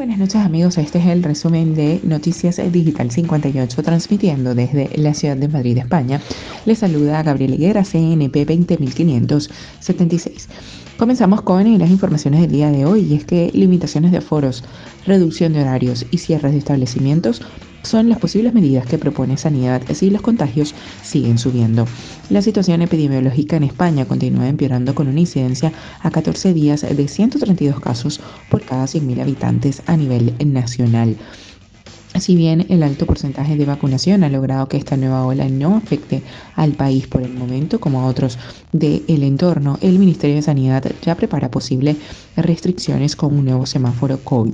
buenas noches amigos, este es el resumen de Noticias Digital 58 transmitiendo desde la ciudad de Madrid, España. Les saluda Gabriel Higuera, CNP 20576. Comenzamos con las informaciones del día de hoy y es que limitaciones de aforos, reducción de horarios y cierres de establecimientos son las posibles medidas que propone Sanidad si los contagios siguen subiendo. La situación epidemiológica en España continúa empeorando con una incidencia a 14 días de 132 casos por cada 100.000 habitantes a nivel nacional. Si bien el alto porcentaje de vacunación ha logrado que esta nueva ola no afecte al país por el momento como a otros del entorno, el Ministerio de Sanidad ya prepara posibles restricciones con un nuevo semáforo COVID.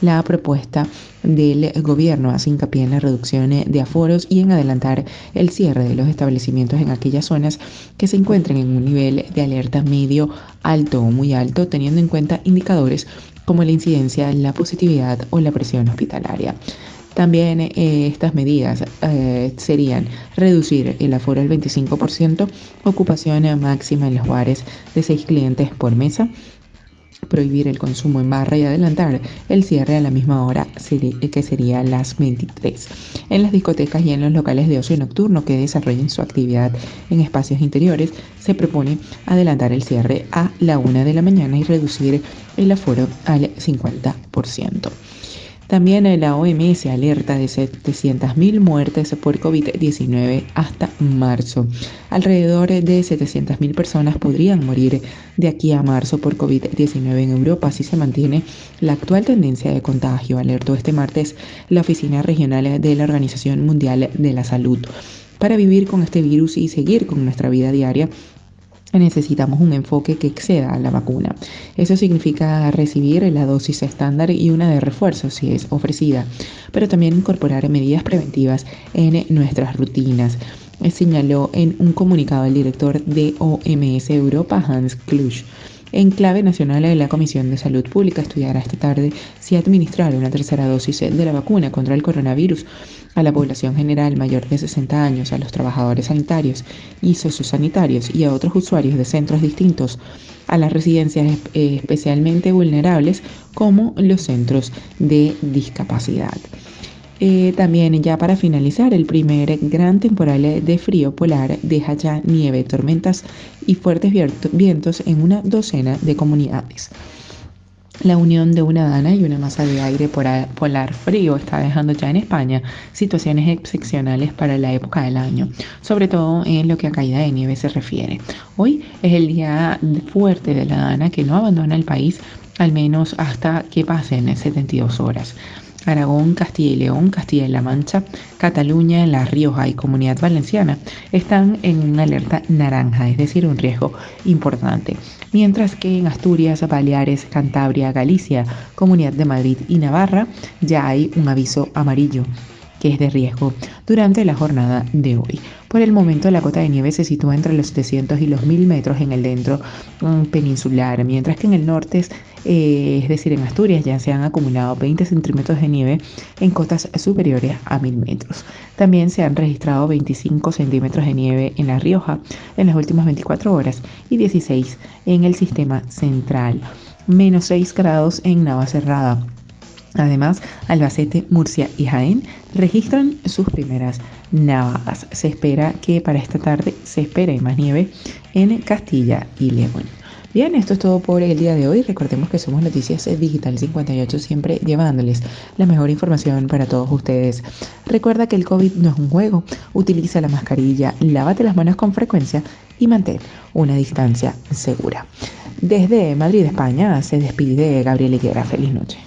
La propuesta del gobierno hace hincapié en la reducción de aforos y en adelantar el cierre de los establecimientos en aquellas zonas que se encuentren en un nivel de alerta medio, alto o muy alto, teniendo en cuenta indicadores como la incidencia, la positividad o la presión hospitalaria. También eh, estas medidas eh, serían reducir el aforo al 25%, ocupación máxima en los bares de 6 clientes por mesa, prohibir el consumo en barra y adelantar el cierre a la misma hora que sería las 23. En las discotecas y en los locales de ocio nocturno que desarrollen su actividad en espacios interiores, se propone adelantar el cierre a la 1 de la mañana y reducir el aforo al 50%. También la OMS alerta de 700.000 muertes por COVID-19 hasta marzo. Alrededor de 700.000 personas podrían morir de aquí a marzo por COVID-19 en Europa si se mantiene la actual tendencia de contagio, alertó este martes la Oficina Regional de la Organización Mundial de la Salud. Para vivir con este virus y seguir con nuestra vida diaria, necesitamos un enfoque que exceda a la vacuna. Eso significa recibir la dosis estándar y una de refuerzo si es ofrecida, pero también incorporar medidas preventivas en nuestras rutinas señaló en un comunicado el director de OMS Europa, Hans Klusch. En clave nacional, la Comisión de Salud Pública estudiará esta tarde si administrar una tercera dosis de la vacuna contra el coronavirus a la población general mayor de 60 años, a los trabajadores sanitarios y sociosanitarios y a otros usuarios de centros distintos, a las residencias especialmente vulnerables como los centros de discapacidad. Eh, también ya para finalizar, el primer gran temporal de frío polar deja ya nieve, tormentas y fuertes vientos en una docena de comunidades. La unión de una dana y una masa de aire polar frío está dejando ya en España situaciones excepcionales para la época del año, sobre todo en lo que a caída de nieve se refiere. Hoy es el día fuerte de la dana que no abandona el país al menos hasta que pasen 72 horas. Aragón, Castilla y León, Castilla y La Mancha, Cataluña, La Rioja y Comunidad Valenciana están en una alerta naranja, es decir, un riesgo importante. Mientras que en Asturias, Baleares, Cantabria, Galicia, Comunidad de Madrid y Navarra ya hay un aviso amarillo que es de riesgo durante la jornada de hoy. Por el momento la cota de nieve se sitúa entre los 700 y los 1000 metros en el dentro mm, peninsular, mientras que en el norte, eh, es decir, en Asturias, ya se han acumulado 20 centímetros de nieve en cotas superiores a 1000 metros. También se han registrado 25 centímetros de nieve en La Rioja en las últimas 24 horas y 16 en el sistema central, menos 6 grados en Navacerrada Además, Albacete, Murcia y Jaén registran sus primeras nevadas. Se espera que para esta tarde se espere más nieve en Castilla y León. Bien, esto es todo por el día de hoy. Recordemos que somos Noticias Digital 58, siempre llevándoles la mejor información para todos ustedes. Recuerda que el COVID no es un juego. Utiliza la mascarilla, lávate las manos con frecuencia y mantén una distancia segura. Desde Madrid, España, se despide Gabriel Higuera. Feliz noche.